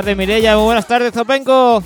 Tardes Mirella, muy buenas tardes Zopenco.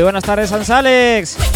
Muy buenas tardes, Sans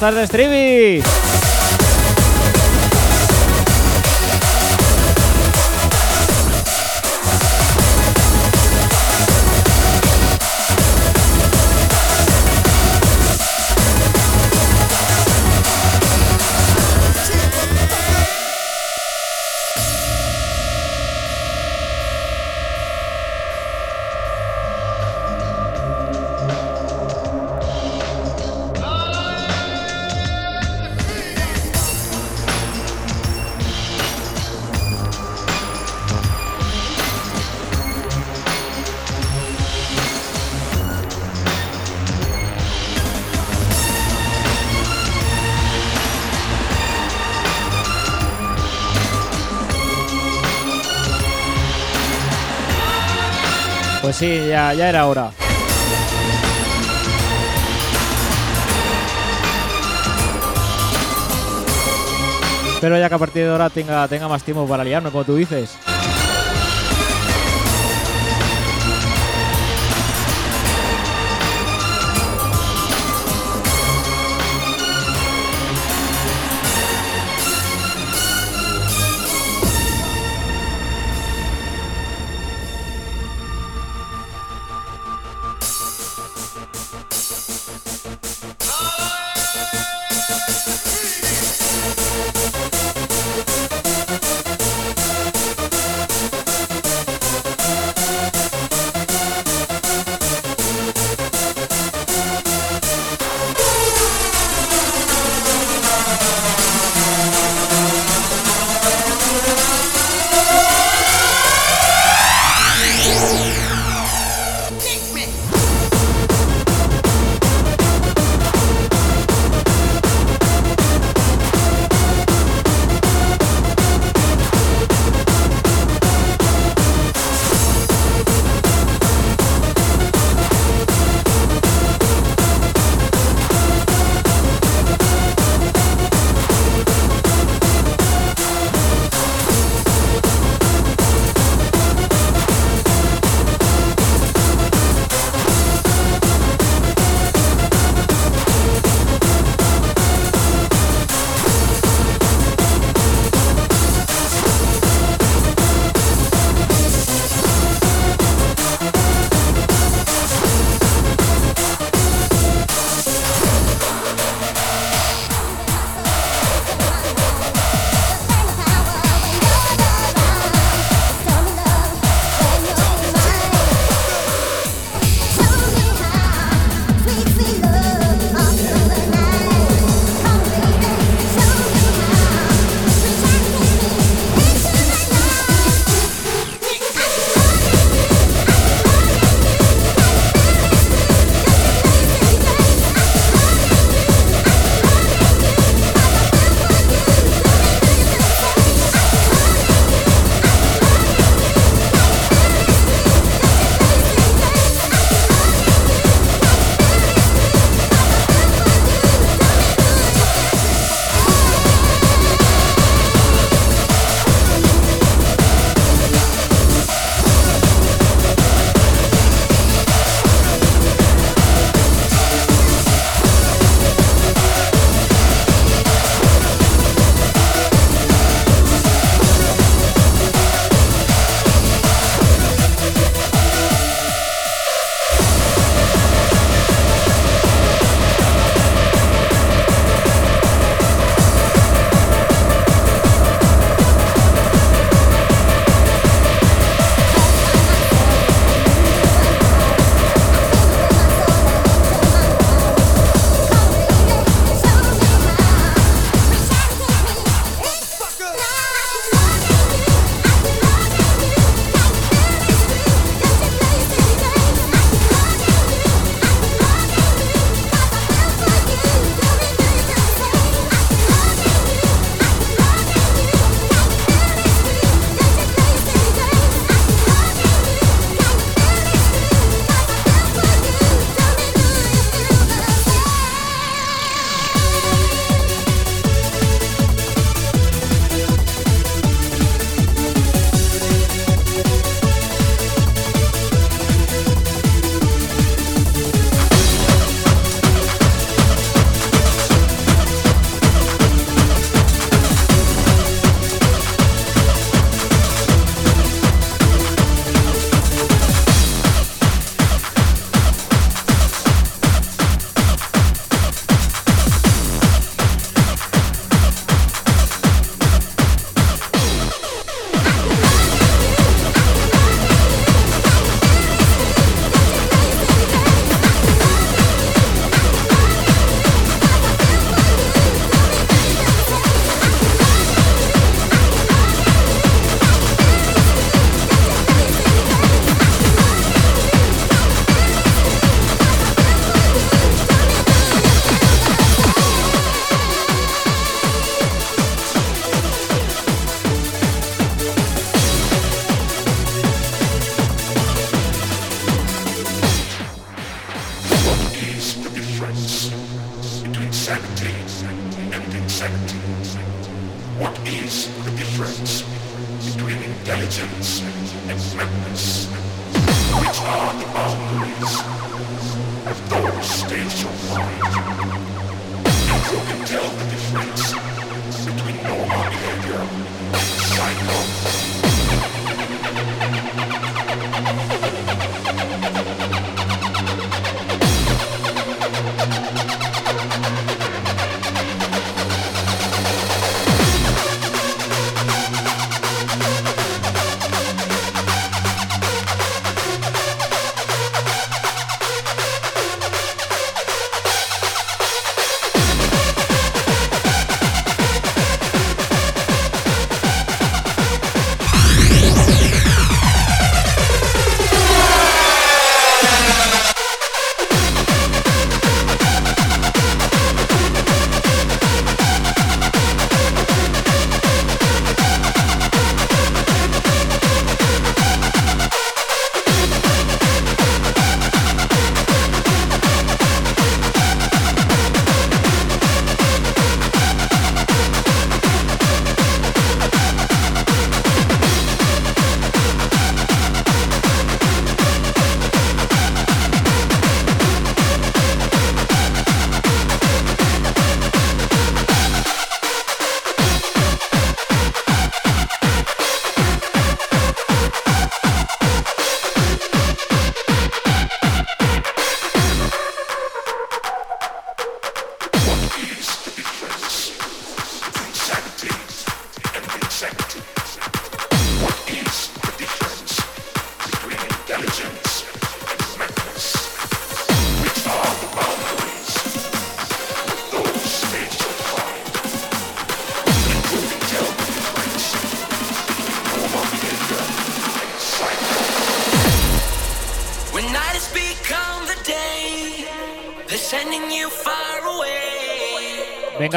Buenas tardes, Trivi. Ya era hora. Espero ya que a partir de ahora tenga, tenga más tiempo para liarme, como tú dices.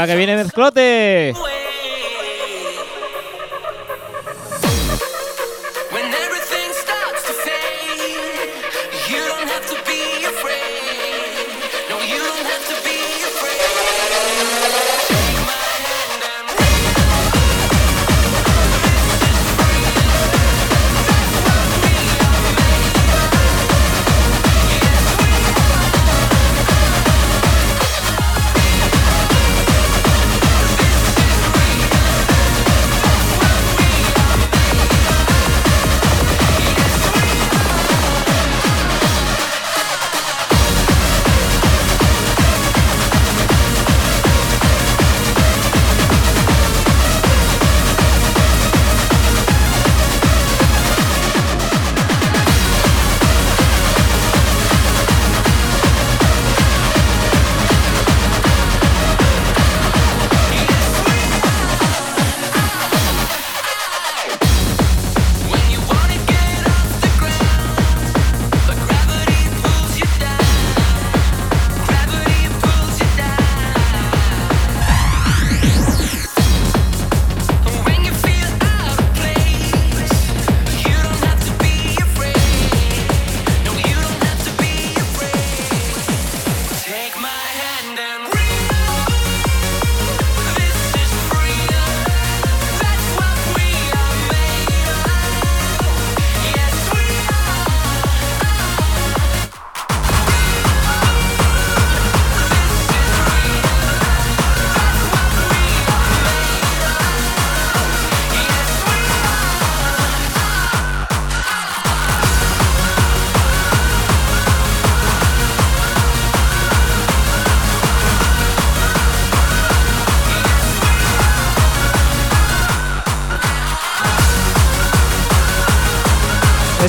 Venga, que viene mezclote.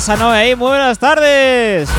Esa no, ¿eh? Muy buenas tardes.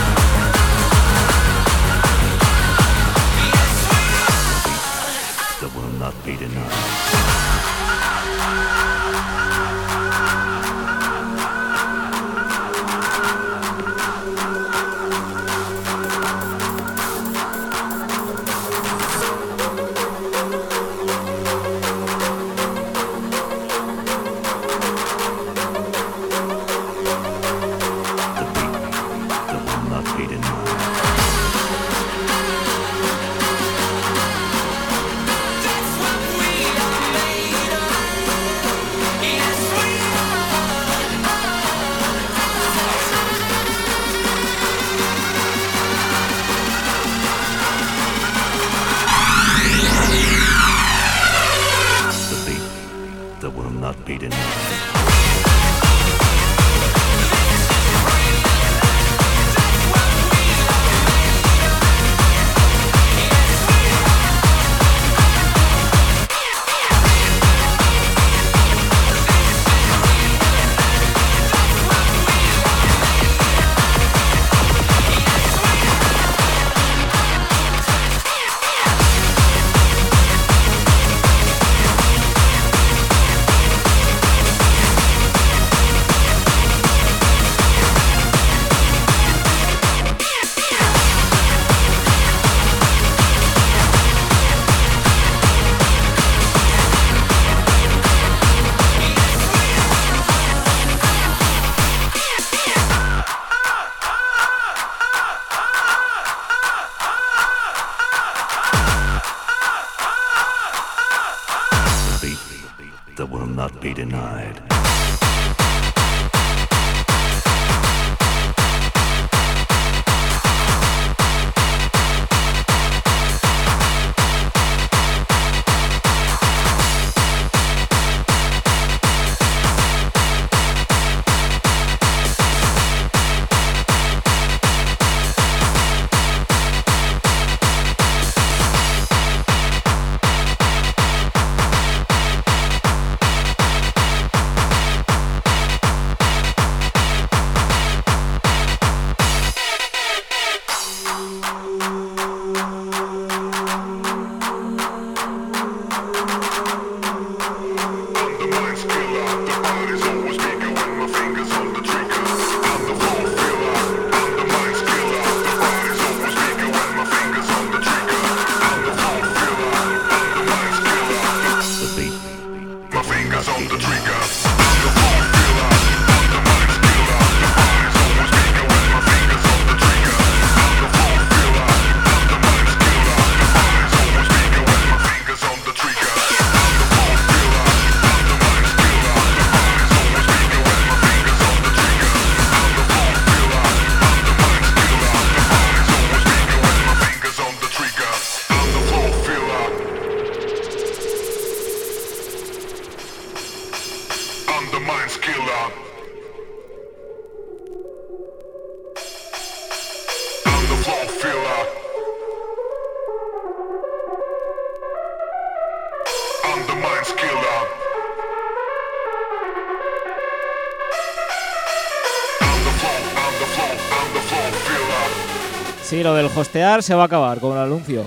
Hostear se va a acabar con el anuncio.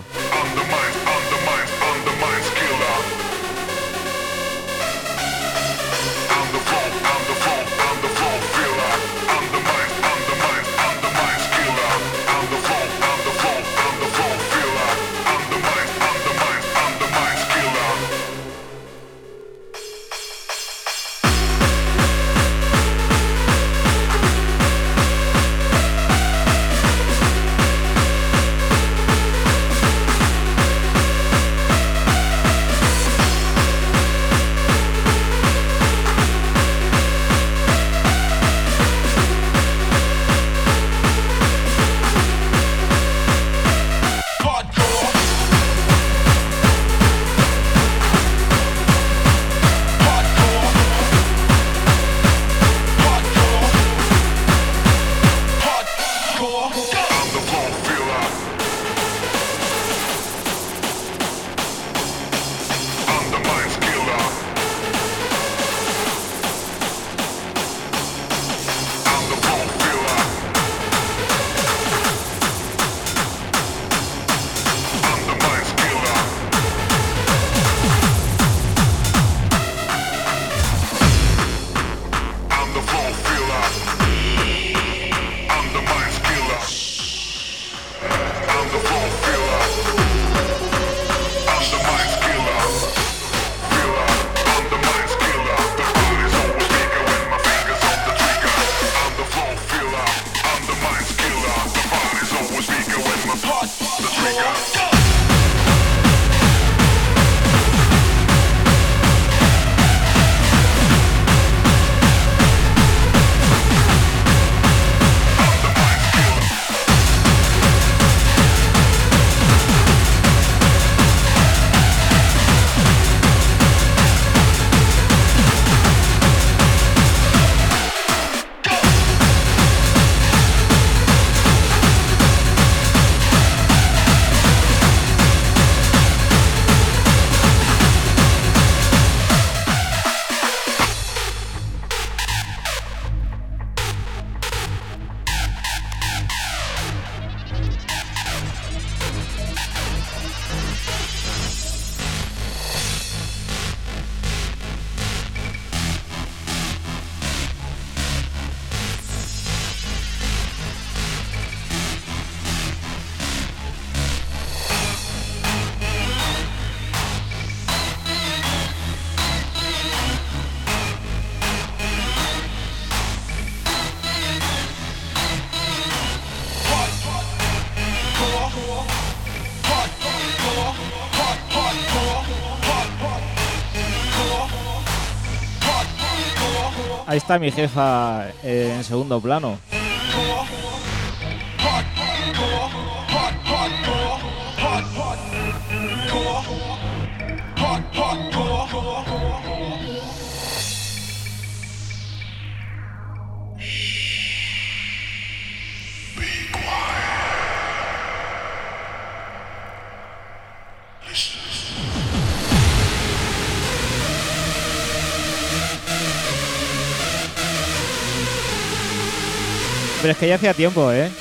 Está mi jefa en segundo plano. Pero es que ya hacía tiempo, ¿eh?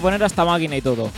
Poner hasta máquina y todo.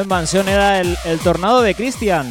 En mansión era el, tornado de Christian.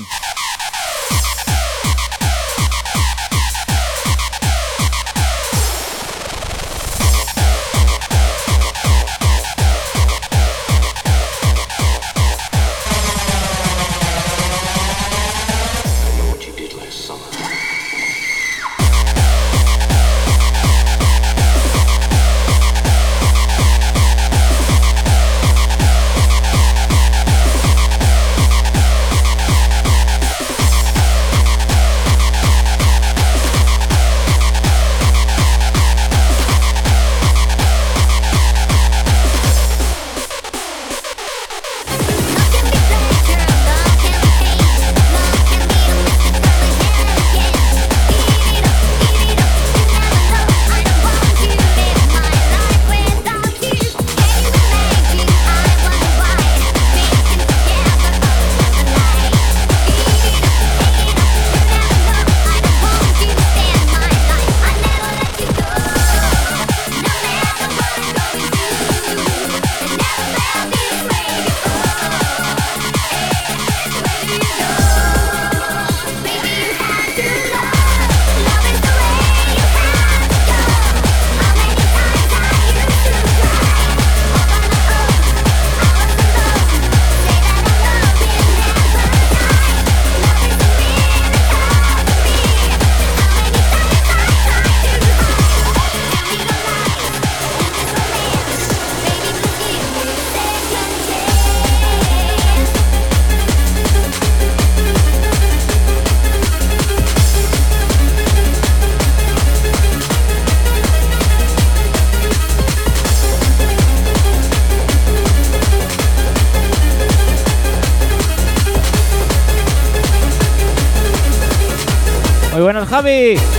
Javi.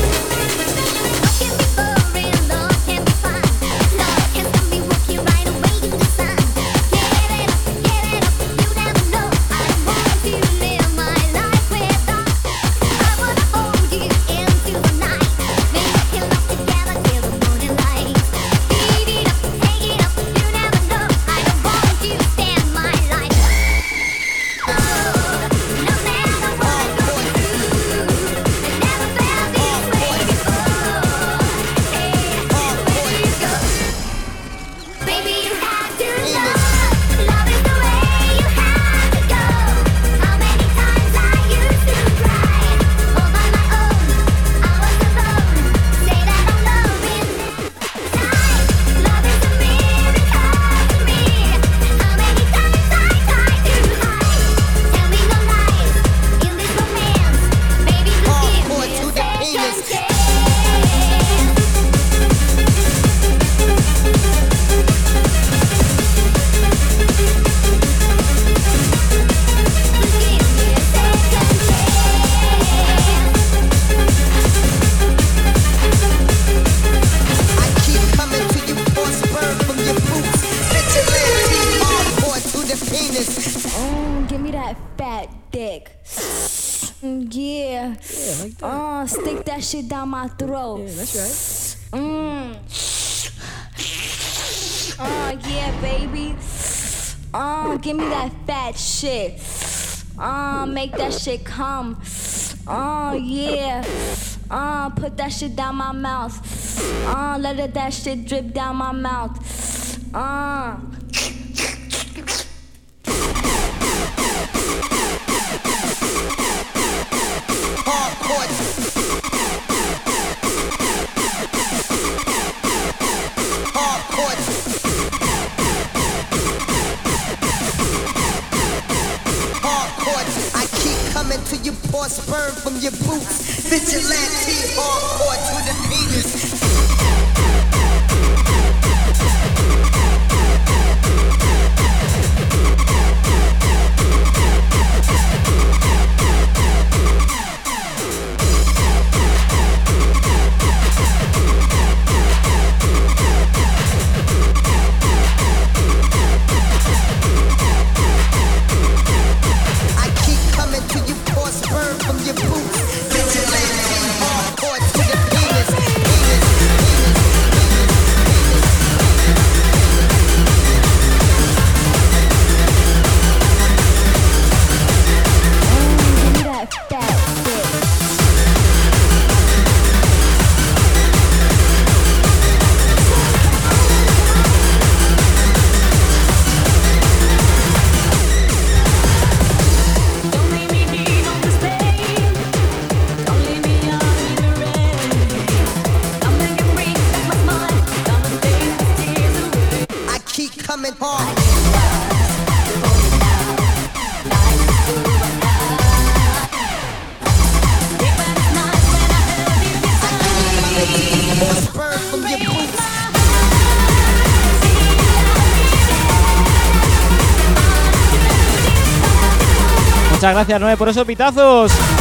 that shit down my throat. Yeah, that's right. Mmm. Oh yeah, baby. Um, oh, give me that fat shit. Um, oh, make that shit come. Oh yeah. Oh, put that shit down my mouth. Oh, let it, that shit drip down my mouth. Oh. from your boots. Vigilante hardcore. Gracias, Noé, por esos pitazos.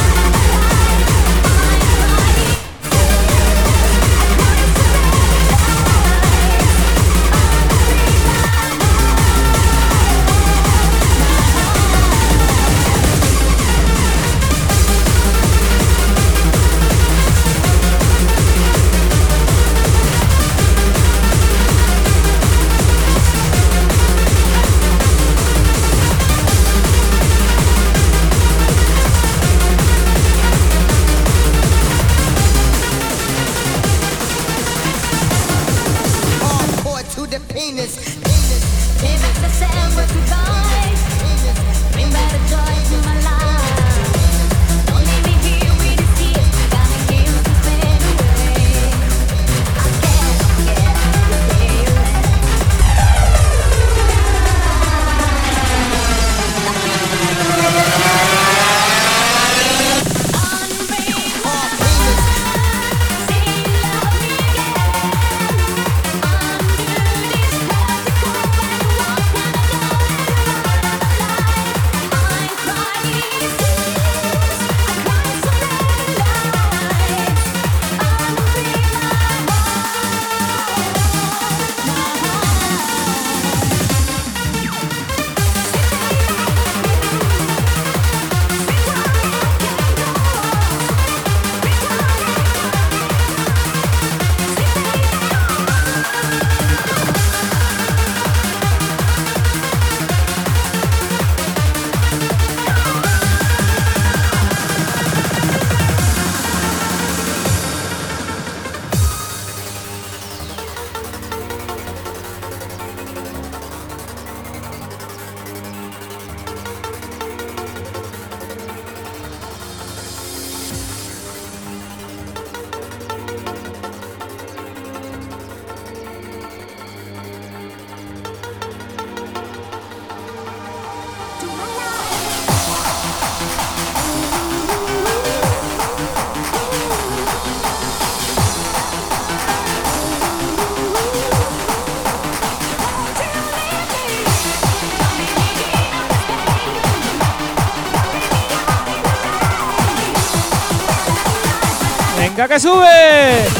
Que sube!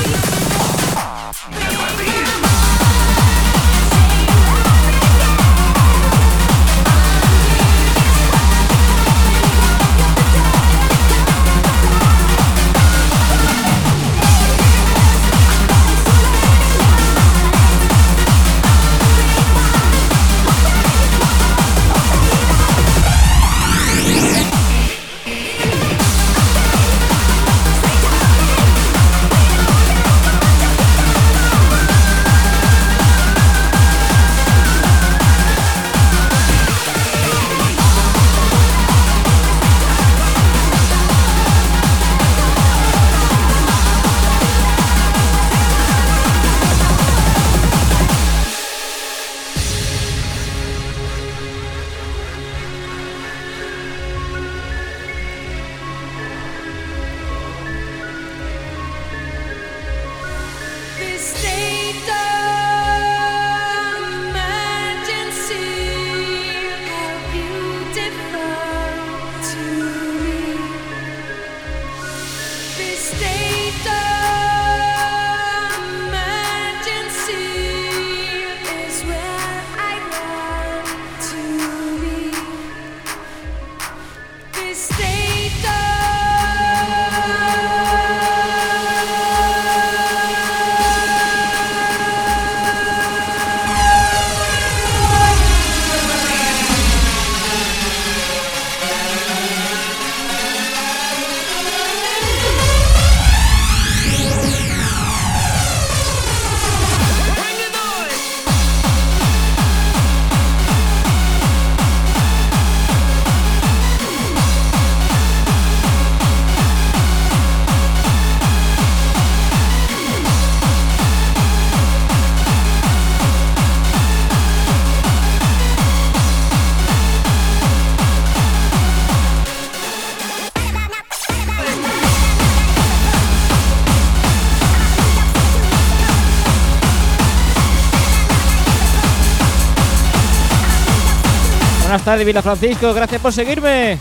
Buenas tardes, Vila Francisco. Gracias por seguirme.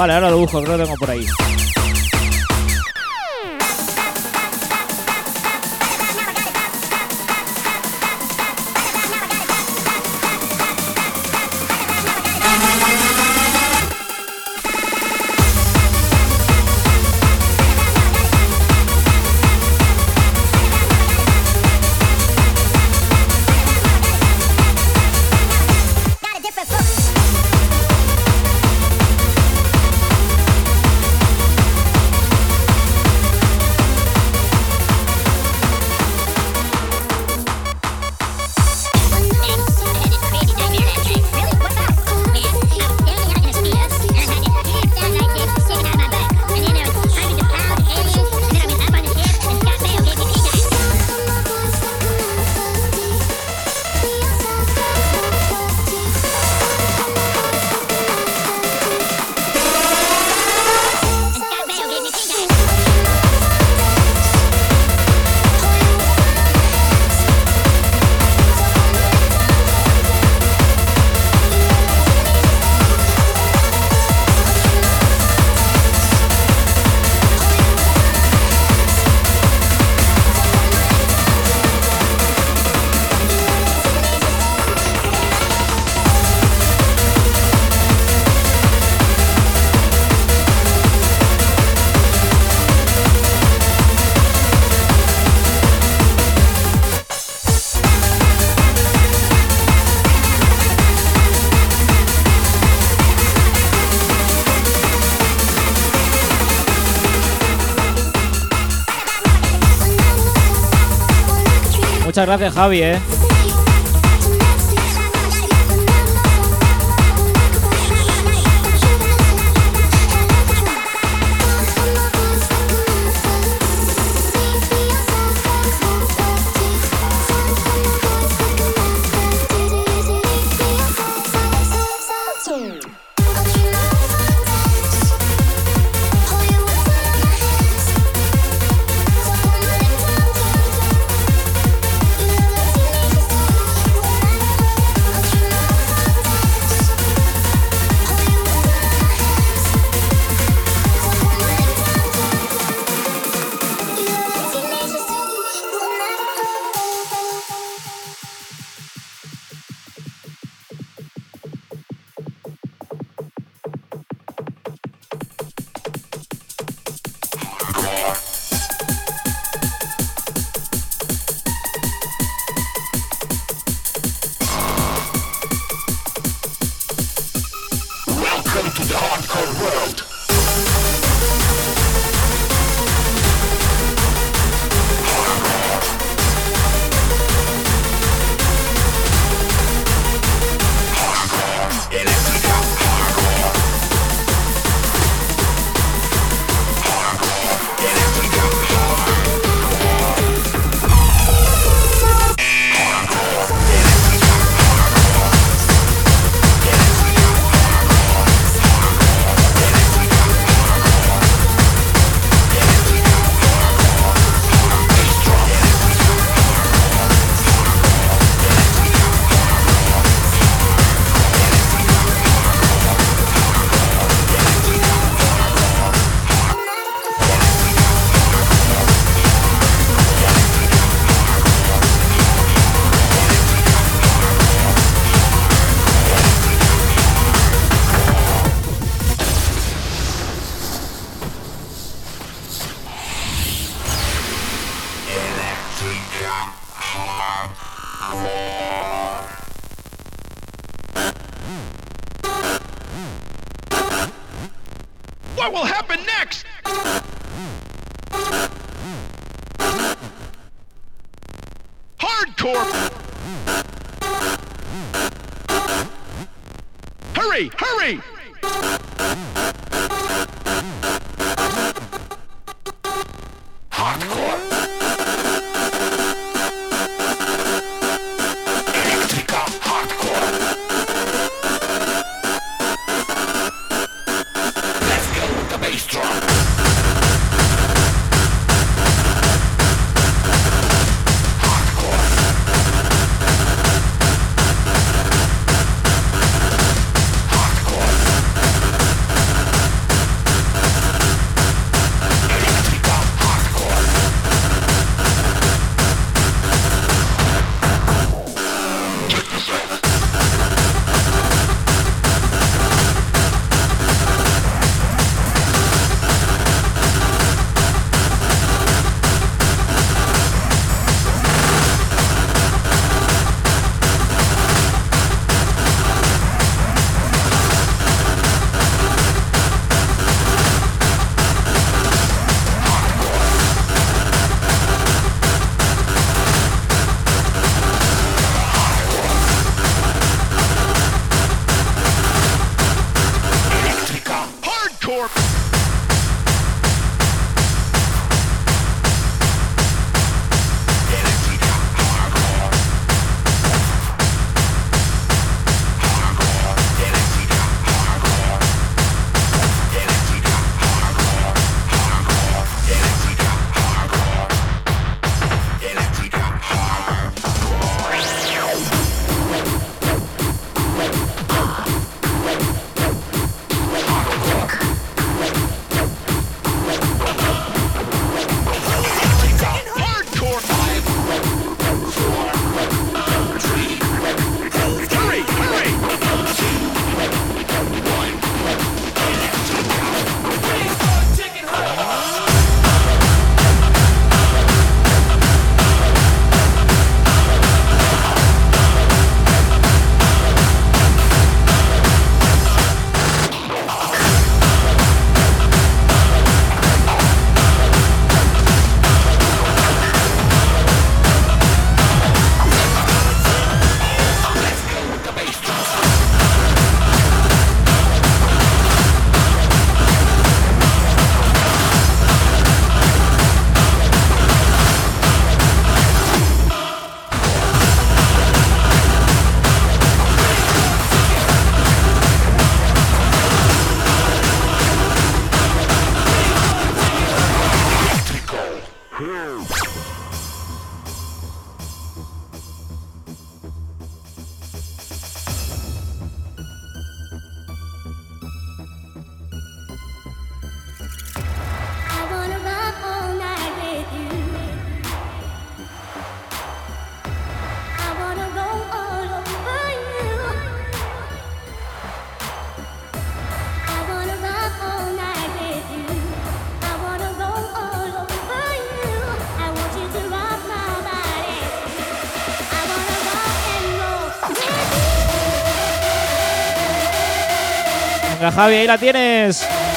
Vale, ahora lo busco, creo que lo tengo por ahí. Muchas gracias, Javi, eh. Javi, ahí la tienes.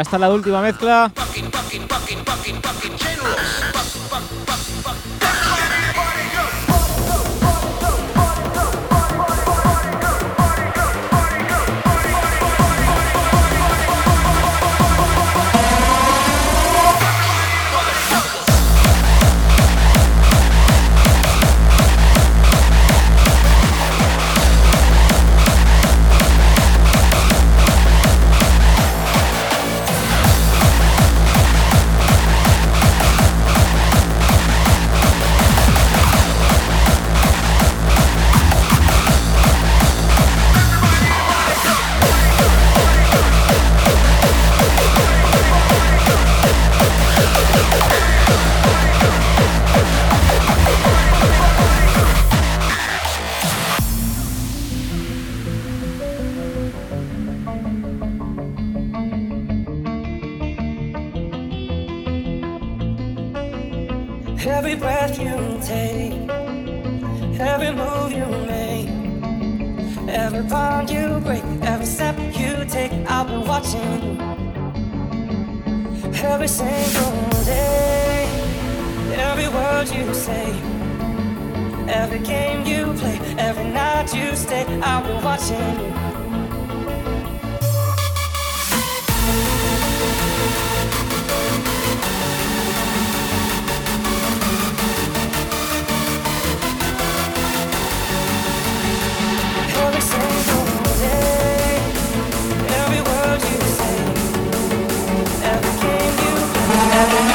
Es la última mezcla. Every single day, every word you say, every game you play, every night you stay, I'll be watching you. I've been